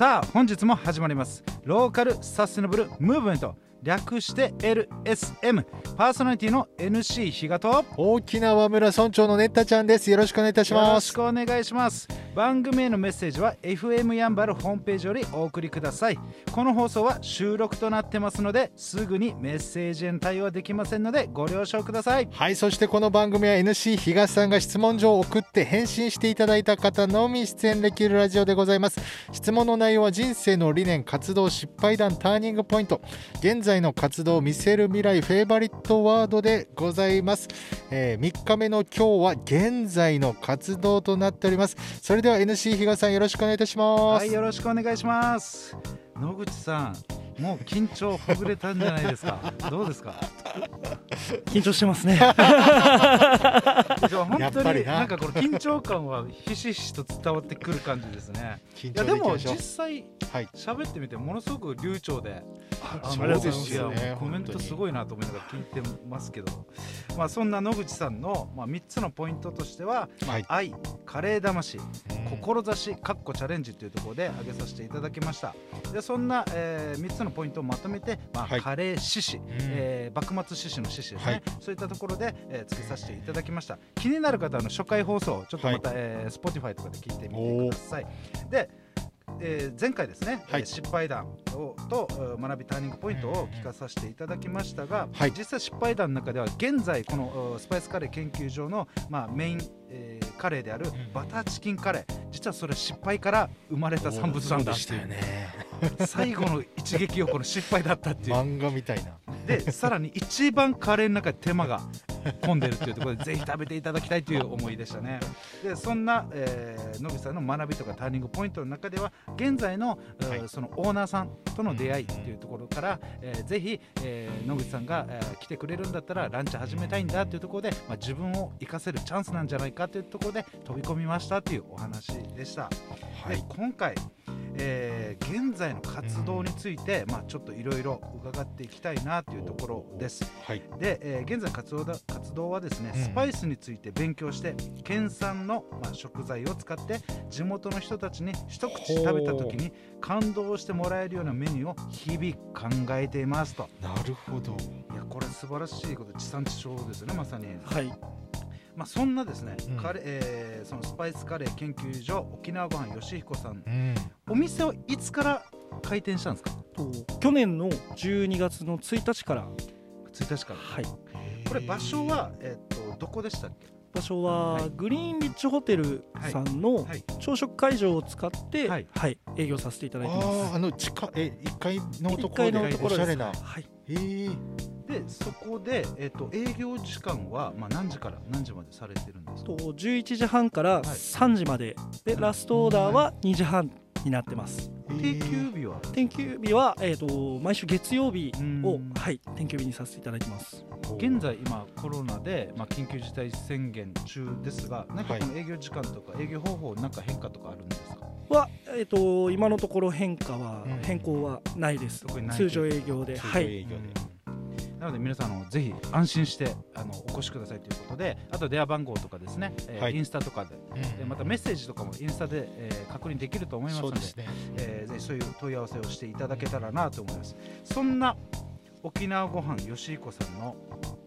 さあ本日も始まります。ローカルサステナブルムーブメント。略して LSM パーソナリティの NC 比嘉と。沖縄村村長のねったちゃんですよろしくお願いいたしよろますしくお願いします。番組へのメッセージは FM やんばるホームページよりお送りください。この放送は収録となってますのですぐにメッセージへの対応はできませんのでご了承ください。はいそしてこの番組は NC 東さんが質問状を送って返信していただいた方のみ出演できるラジオでございます。質問の内容は人生の理念活動失敗談ターニングポイント。現在の活動を見せる未来フェイバリットワードでございます、え3日目の今日は現在の活動となっております。それでは NC 東さんよろしくお願いいたします、はいよろしくお願いします。野口さんもう緊張ほぐれたんじゃないですか。どうですか？緊張してますね。じゃあ本やっ当ぱりな。になんかこの緊張感はひしひしと伝わってくる感じですね。緊いやでも実際はい。喋ってみてものすごく流暢であそうですよねコメントすごいなと思いながら聞いてますけど。まあそんな野口さんのまあ3つのポイントとしてははい。愛カレー魂うん。志かっこチャレンジというところで挙げさせていただきました。でそんな、え3つのポイントをまとめて、まあはい。カレー獅子、えー幕末獅子の獅子ですね、はい。そういったところで、えー、つけさせていただきました。気になる方はあの初回放送ちょっとまた、えー Spotify とかで聞いてみてください。でえー前回ですね、はい。えー失敗談をとえー学びターニングポイントを聞かさせていただきましたが、はい。実際失敗談の中では現在このえースパイスカレー研究所の、まあ、メイン、えーカレーであるバターチキンカレー実はそれ失敗から生まれた産物なんだっていう。ね。最後の一撃をこの失敗だったっていう。漫画みたいな。でさらに一番カレーの中で手間が込んでるっていうところでぜひ食べていただきたいという思いでしたね。でそんな、えー野口さんの学びとかターニングポイントの中では現在の、えーはい。そのオーナーさんとの出会いっていうところから、えーぜひ、えー野口さんが、えー来てくれるんだったらランチ始めたいんだっていうところで、まあ、自分を生かせるチャンスなんじゃないかというところで飛び込みましたというお話でした。ではい。今回、えー現在の活動について、まあ、ちょっといろいろ伺っていきたいなというところです。はいで、えー現在活動だ活動はですね、うんスパイスについて勉強して県産の、まあ、食材を使って地元の人たちに一口食べた時に感動してもらえるようなメニューを日々考えていますとなるほどいやこれ素晴らしいこと地産地消ですよねまさに。はい。まあ、そんなですね、うん。カレーえーそのスパイスカレー研究所沖縄ごはんよしひこさん。うん。お店をいつから開店したんですか？と去年の12月の1日から、1日から。はい。これ場所は、えっとどこでしたっけ？場所ははい。グリーンリッチホテルさんのはい。朝食会場を使って、ははいい、営業させていただいてあます。ああの地下え一階のと1階ころでのところです。おしゃれな。はい。えー、でそこで、えっと営業時間は、まあ、何時から何時までされてるんですか？と11時半から3時まで、でラストオーダーは2時半になってます。定休日は？定休日はえっ、と毎週月曜日うん。をはい定休日にさせていただいてます。現在今コロナで、まあ、緊急事態宣言中ですがなんかはい。この営業時間とか営業方法なんか変化とかあるんですか？はえっ、と今のところ変化は、うん。変更はないです。特にない通常営業で、通常はい。営業でなので皆さんあのぜひ安心してあのお越しくださいということであと電話番号とかですね、えーはい。インスタとかででまたメッセージとかもインスタで、えー確認できると思いますのでそうですね。えーぜひそういう問い合わせをしていただけたらなと思います。そんな沖縄ごはんよしひこさんの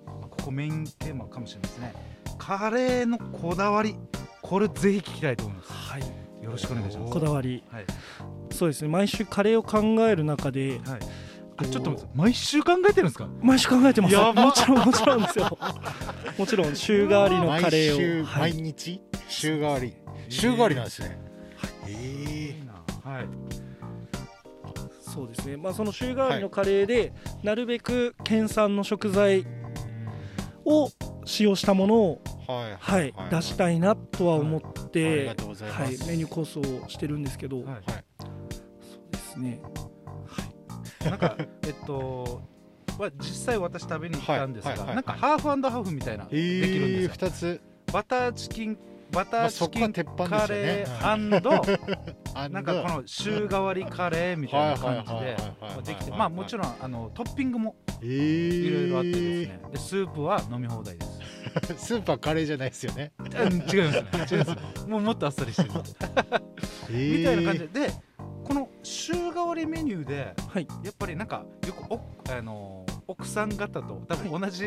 まあここメインテーマかもしれないですね。カレーのこだわりこれぜひ聞きたいと思います。はい。よろしくお願いします。こだわり。はい、そうですね。毎週カレーを考える中で、はい、あちょっと毎週考えてるんですか？毎週考えてます。もちろん もちろんですよ。もちろん週替わりのカレ毎週ーを。は毎い。日？週替わり？週替わりなんですね。えい。いなはい。そうですね。まあその週替わりのカレーで、なるべく県産の食材を使用したものをはいはい、出したいなとは思っありて、がとうございます。はい、メニュー構想をしてるんですけど、はいはい。そうですね。なんかえっとは実際私食べに行ったんですが、なんかハーフハーフみたいな、えできるんですー、よ。二つ。バターチキンバタまあーチキンカレー あなんかこの週替わりカレーみたいな感じでできてまあもちろんあのトッピングもえー、いろいろあってですね。でスープは飲み放題です。スーパーカレーじゃないですよね、うん違いますね。違います。ねもうもっとあっさりしてるえー、みたいな感じででこの週替わりメニューではい。やっぱりなんかよくおあの奥さん方と多分同じ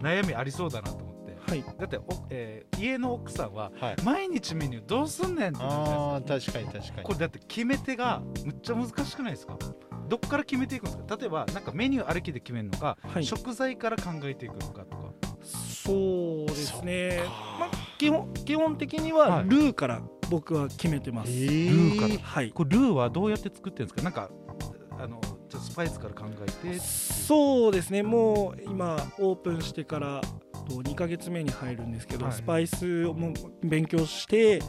悩みありそうだなと思って、はい。だってお、えー家の奥さんははい。毎日メニューどうすんねんってなるじゃないあですー確かに確かに。かこれだって決め手がむっちゃ難しくないですか。どっから決めていくんですか。例えばなんかメニューありきで決めるのか、はい。食材から考えていくのかとか。そうですね。まあ基本基本的にははい。ルーから僕は決めてます、えルーから。はい。これルーはどうやって作ってるんですか？なんかあのちょっとスパイスから考えてそうですね。もう今オープンしてからと2ヶ月目に入るんですけど、はい。スパイスをも勉強して、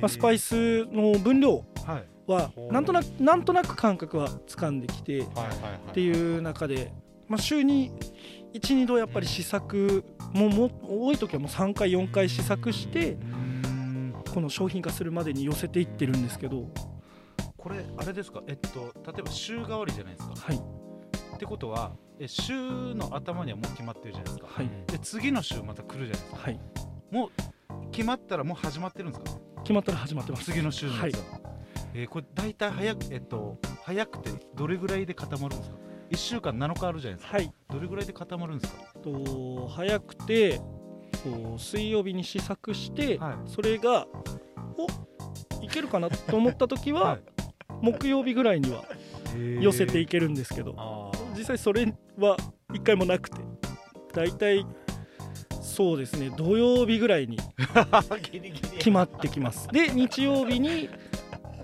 まあ、スパイスの分量はなんとなくなんとなく感覚は掴んできてっはいはいはい。ていう中で、まあ、週に12度やっぱり試作もも多い時はもう3回4回試作してうーんこの商品化するまでに寄せていってるんですけど。これあれですか？えっと例えば週替わりじゃないですか。はい。ってことはえ週の頭にはもう決まってるじゃないですか。はい。で次の週また来るじゃないですか。はい。もう決まったらもう始まってるんですか？決まったら始まってます。次の週のやつは、はい。えーこれ大体早くえっと早くてどれぐらいで固まるんですか？1週間7日あるじゃないですか。はい。どれぐらいで固まるんですか？と早くてこう水曜日に試作して、はい。それがおいけるかな？と思った時は、はい。木曜日ぐらいには寄せていけるんですけど、あ実際それは一回もなくて大体そうですね土曜日ぐらいに 決まってきます。で日曜日に、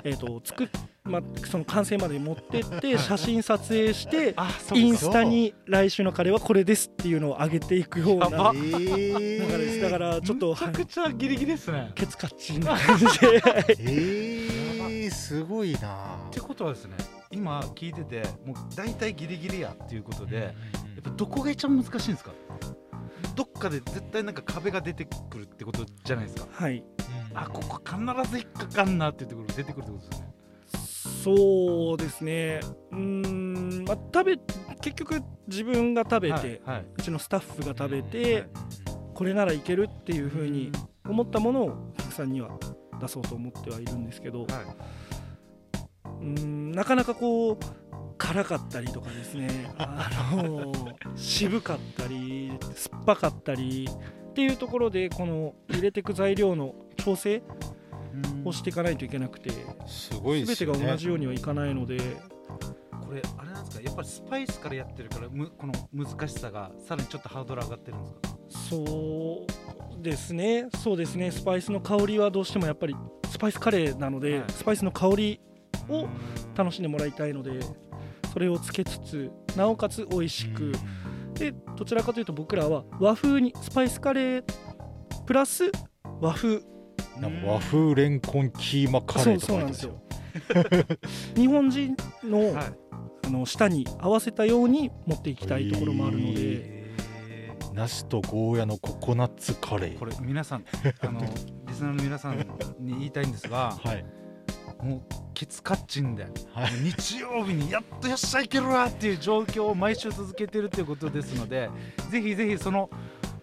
えー、と作っ、まあ、その完成まで持ってって写真撮影してインスタに来週のカレーはこれですっていうのを上げていくような流れです。だからちょっとめちゃくちゃギリギリですね。ケツカッチンな感じで。えー、すごいな。ってことはですね今聞いててもう大体ギリギリやっていうことでやっぱどこが一番難しいんですか？どっかで絶対なんか壁が出てくるってことじゃないですか。はい。あここ必ず引っかかんなっていうところ出てくるってことですよねそうですね。うーん、まあ、食べ結局自分が食べて、はいはい。うちのスタッフが食べて、これならいけるっていうふうに思ったものをお客さんには出そうと思ってはいるんですけど、はうーんなかなかこう辛かったりとかですね。あの渋かったり酸っぱかったりっていうところでこの入れていく材料の調整いをしていかないといけなくてすごいですよね。全てが同じようにはいかないのでこれあれなんですか？やっぱりスパイスからやってるからむこの難しさがさらにちょっとハードル上がってるんですか？そうですね。そうですね。スパイスの香りはどうしてもやっぱりスパイスカレーなので、はい。スパイスの香りをうん。楽しんでもらいたいのでそれをつけつつなおかつ美味しく、でどちらかというと僕らは和風にスパイスカレープラス和風なんか和風レンコンキーマカレーとかそうなんまですすよ。よ 日本人の,、はい。あの舌に合わせたように持っていきたいところもあるので、えナスとゴーヤのココナッツカレー。ーこれ皆さんあの リスナーの皆さんに言いたいんですがはい。もうケツカッチンではい。日曜日にやっとよっしゃいけるわっていう状況を毎週続けてるということですのでぜひぜひその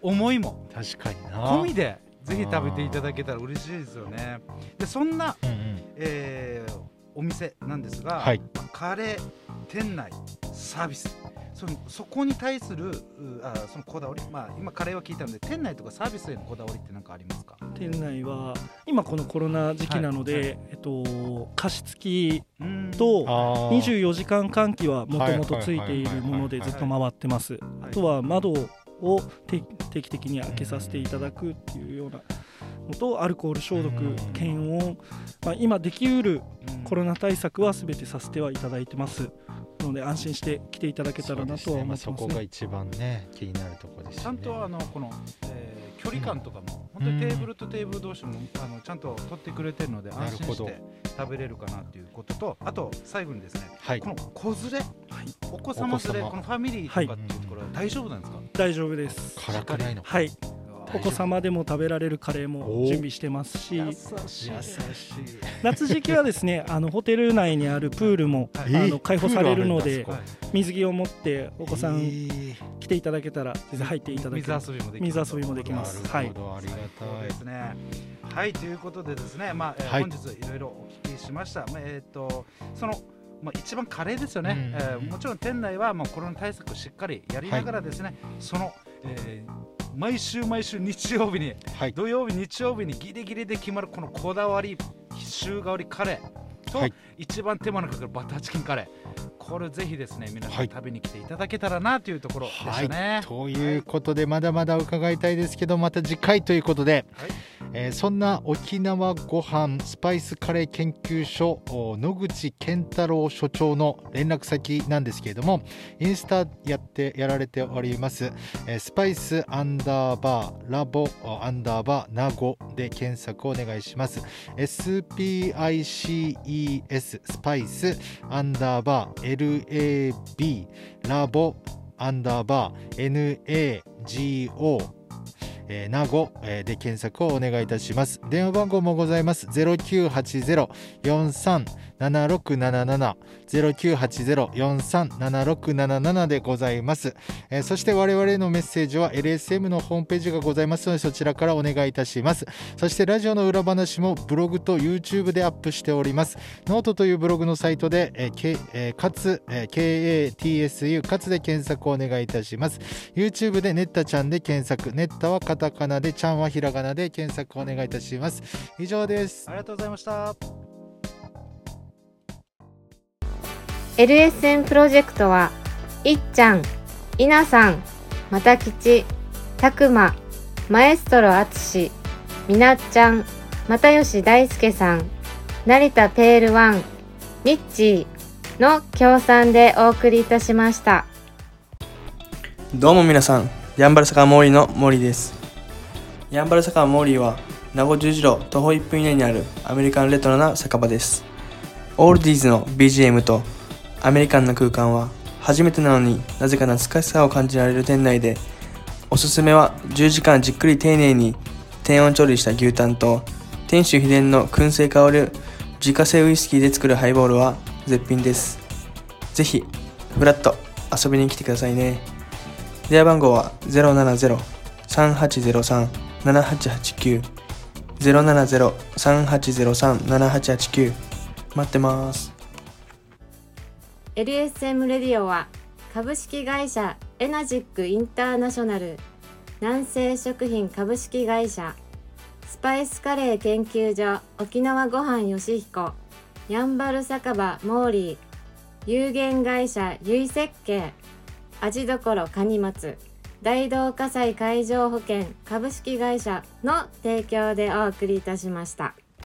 思いも確かにな。込みでぜひ食べていただけたら嬉しいですよね。でそんな、うんうん。えーお店なんですが、はい。カレー店内サービス。そのそこに対するうあそのこだわり、まあ、今カレーは聞いたので店内とかサービスへのこだわりって何かありますか？店内は今このコロナ時期なので、はい。はえっと、加湿器うん。とあー。24時間換気はもともとついているものでずっと回ってます。あとは窓を定定期的に開けさせていただくっていうようなのとアルコール消毒うん。検温、まあ、今できうるうんコロナ対策は全てさせてはいただいてます。ので安心して来ていただけたらなとは思ってそますね。こが一番ね気になるところですよね。ちゃんとあのこの、えー距離感とかも、本当にテーブルとテーブル同士もあのちゃんと取ってくれてるのでなるほど。安心して食べれるかなっていうこととあと最後にですねはい。この子連れ、お子様連れこのファミリーとかっていうところは大丈夫なんですか、大丈夫です。辛くないのはい、夫。お子様でも食べられるカレーも準備してますし。夏時期はですねあのホテル内にあるプールもはいあの開放されるので水着を持ってお子さんえー。来ていただけたら全然入っていただける。水遊びもできる水遊びもできます。なるはい。ありがたい。ですね。はいということでですね、まあえーはい。本日いろいろお聞きしました。まあえっ、とそのまあ、一番カレーですよね、うん。えーもちろん店内はもうコロナ対策をしっかりやりながらですね、その、えー毎週毎週日曜日にはい。土曜日日曜日にギリギリで決まるこのこだわり週替わりカレーと、はい。一番手間のかかるバターチキンカレーこれぜひですね皆さはい。ん食べに来ていただけたらなというところでしたね。ということでまだまだ伺いたいですけどまた次回ということで、はい。えーそんな沖縄ご飯スパイスカレー研究所お野口健太郎所長の連絡先なんですけれどもインスタやってやられております、えースパイスアンダーバーラボアンダーバーナゴで検索お願いします。SPICES スパイスアンダーバー LAB ラボアンダーバー NAGO えー、名護、で検索をお願いいたします。電話番号もございます。0980-437677 0980-437677でございます、えーそして我々へのメッセージは LSM のホームページがございますのでそちらからお願いいたします。そしてラジオの裏話もブログと YouTube でアップしております。ノートというブログのサイトで、えー K えーかつ、えー KATSU かつで検索をお願いいたします。YouTube でネッタちゃんで検索、ネッタはカタカナで、ちゃんはひらがなで検索お願いいたします。以上です。ありがとうございました。LSN プロジェクトはいっちゃん、いなさん、またきち、たくま、マエストロあつし、みなっちゃん、又吉大輔さん、成田ペールワン、ミッチーの協賛でお送りいたしました。どうも皆さん、ヤンバル坂モーリーのモーリーです。ヤンバル坂モーリーは、名護十字路徒歩1分以内にあるアメリカンレトロな酒場です。オールディーズの BGM とアメリカンな空間は、初めてなのになぜか懐かしさを感じられる店内で、おすすめは10時間じっくり丁寧に低温調理した牛タンと、店主秘伝の燻製香る自家製ウイスキーで作るハイボールは絶品です。ぜひ、フラッと遊びに来てくださいね。電話番号は070 3803 070-3803-7889待ってます。LSM レディオは株式会社エナジックインターナショナル南西食品株式会社スパイスカレー研究所沖縄ごはんよしひこやんばる酒場モーリー有限会社ゆい設計味どころかに松。大同火災海上保険株式会社の提供でお送りいたしました。